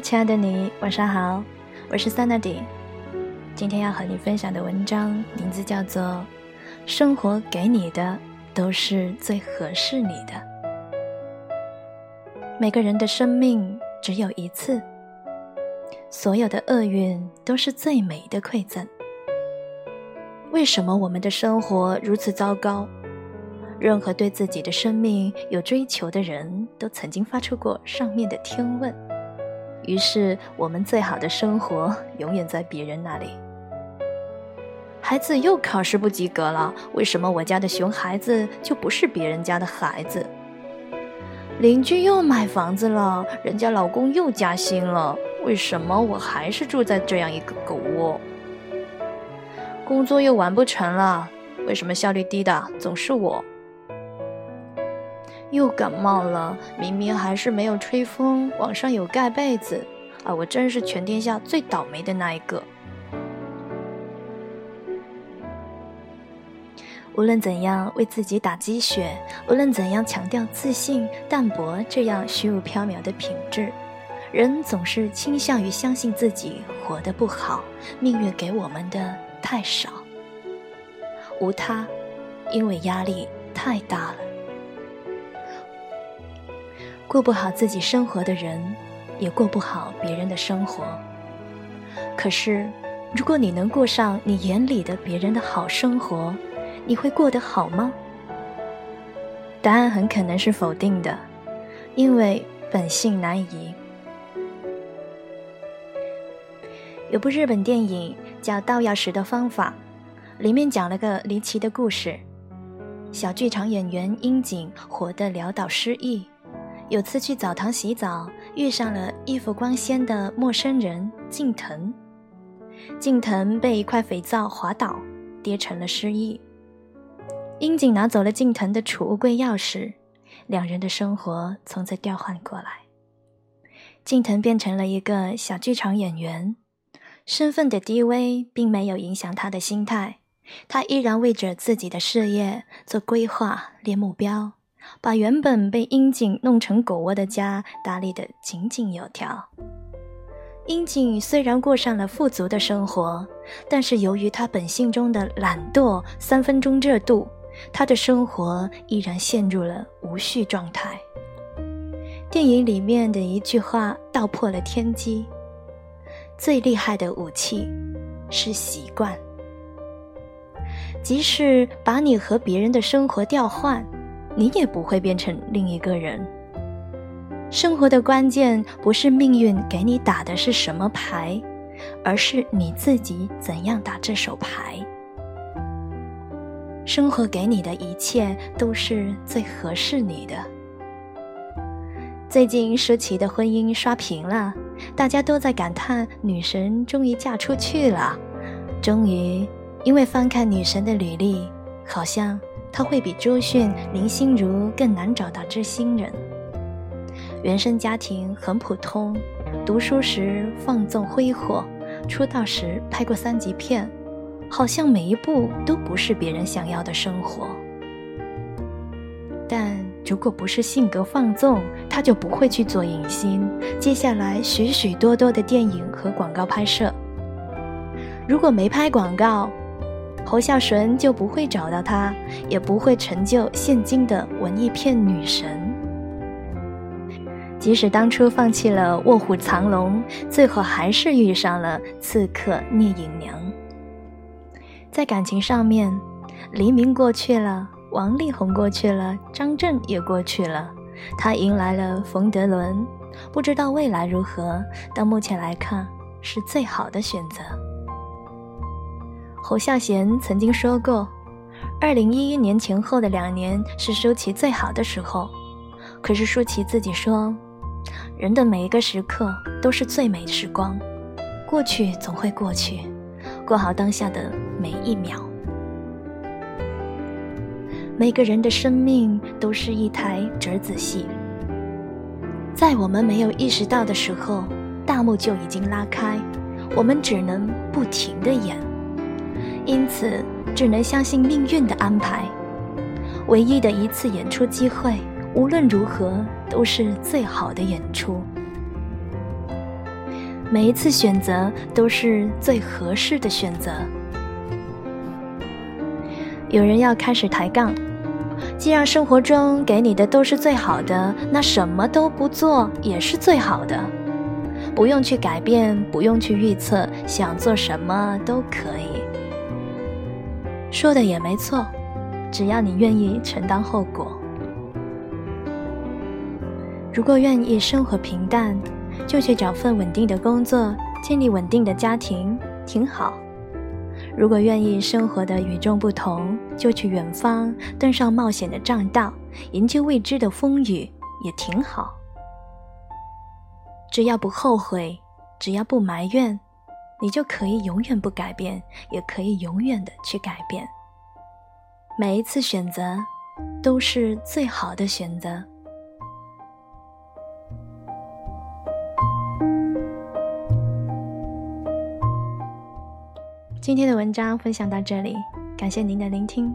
亲爱的你，晚上好，我是 Sandy。今天要和你分享的文章名字叫做《生活给你的都是最合适你的》。每个人的生命只有一次，所有的厄运都是最美的馈赠。为什么我们的生活如此糟糕？任何对自己的生命有追求的人都曾经发出过上面的天问。于是，我们最好的生活永远在别人那里。孩子又考试不及格了，为什么我家的熊孩子就不是别人家的孩子？邻居又买房子了，人家老公又加薪了，为什么我还是住在这样一个狗窝？工作又完不成了，为什么效率低的总是我？又感冒了，明明还是没有吹风，网上有盖被子，啊，我真是全天下最倒霉的那一个。无论怎样为自己打鸡血，无论怎样强调自信、淡泊这样虚无缥缈的品质，人总是倾向于相信自己活得不好，命运给我们的太少。无他，因为压力太大了。过不好自己生活的人，也过不好别人的生活。可是，如果你能过上你眼里的别人的好生活，你会过得好吗？答案很可能是否定的，因为本性难移。有部日本电影叫《倒钥匙的方法》，里面讲了个离奇的故事：小剧场演员樱井活得潦倒失意。有次去澡堂洗澡，遇上了衣服光鲜的陌生人近藤。近藤被一块肥皂滑倒，跌成了失忆。樱井拿走了近藤的储物柜钥匙，两人的生活从此调换过来。近藤变成了一个小剧场演员，身份的低微并没有影响他的心态，他依然为着自己的事业做规划、列目标。把原本被樱井弄成狗窝的家打理得井井有条。樱井虽然过上了富足的生活，但是由于他本性中的懒惰、三分钟热度，他的生活依然陷入了无序状态。电影里面的一句话道破了天机：最厉害的武器是习惯，即使把你和别人的生活调换。你也不会变成另一个人。生活的关键不是命运给你打的是什么牌，而是你自己怎样打这手牌。生活给你的一切都是最合适你的。最近舒淇的婚姻刷屏了，大家都在感叹女神终于嫁出去了。终于，因为翻看女神的履历，好像。他会比周迅、林心如更难找到知心人。原生家庭很普通，读书时放纵挥霍，出道时拍过三级片，好像每一步都不是别人想要的生活。但如果不是性格放纵，他就不会去做影星。接下来许许多多的电影和广告拍摄，如果没拍广告。侯孝纯就不会找到他，也不会成就现今的文艺片女神。即使当初放弃了《卧虎藏龙》，最后还是遇上了刺客聂隐娘。在感情上面，黎明过去了，王力宏过去了，张震也过去了，他迎来了冯德伦。不知道未来如何，到目前来看，是最好的选择。侯孝贤曾经说过，二零一一年前后的两年是舒淇最好的时候。可是舒淇自己说，人的每一个时刻都是最美时光，过去总会过去，过好当下的每一秒。每个人的生命都是一台折子戏，在我们没有意识到的时候，大幕就已经拉开，我们只能不停的演。因此，只能相信命运的安排。唯一的一次演出机会，无论如何都是最好的演出。每一次选择都是最合适的选择。有人要开始抬杠，既然生活中给你的都是最好的，那什么都不做也是最好的，不用去改变，不用去预测，想做什么都可以。说的也没错，只要你愿意承担后果。如果愿意生活平淡，就去找份稳定的工作，建立稳定的家庭，挺好。如果愿意生活的与众不同，就去远方登上冒险的栈道，迎接未知的风雨，也挺好。只要不后悔，只要不埋怨，你就可以永远不改变，也可以永远的去改变。每一次选择，都是最好的选择。今天的文章分享到这里，感谢您的聆听。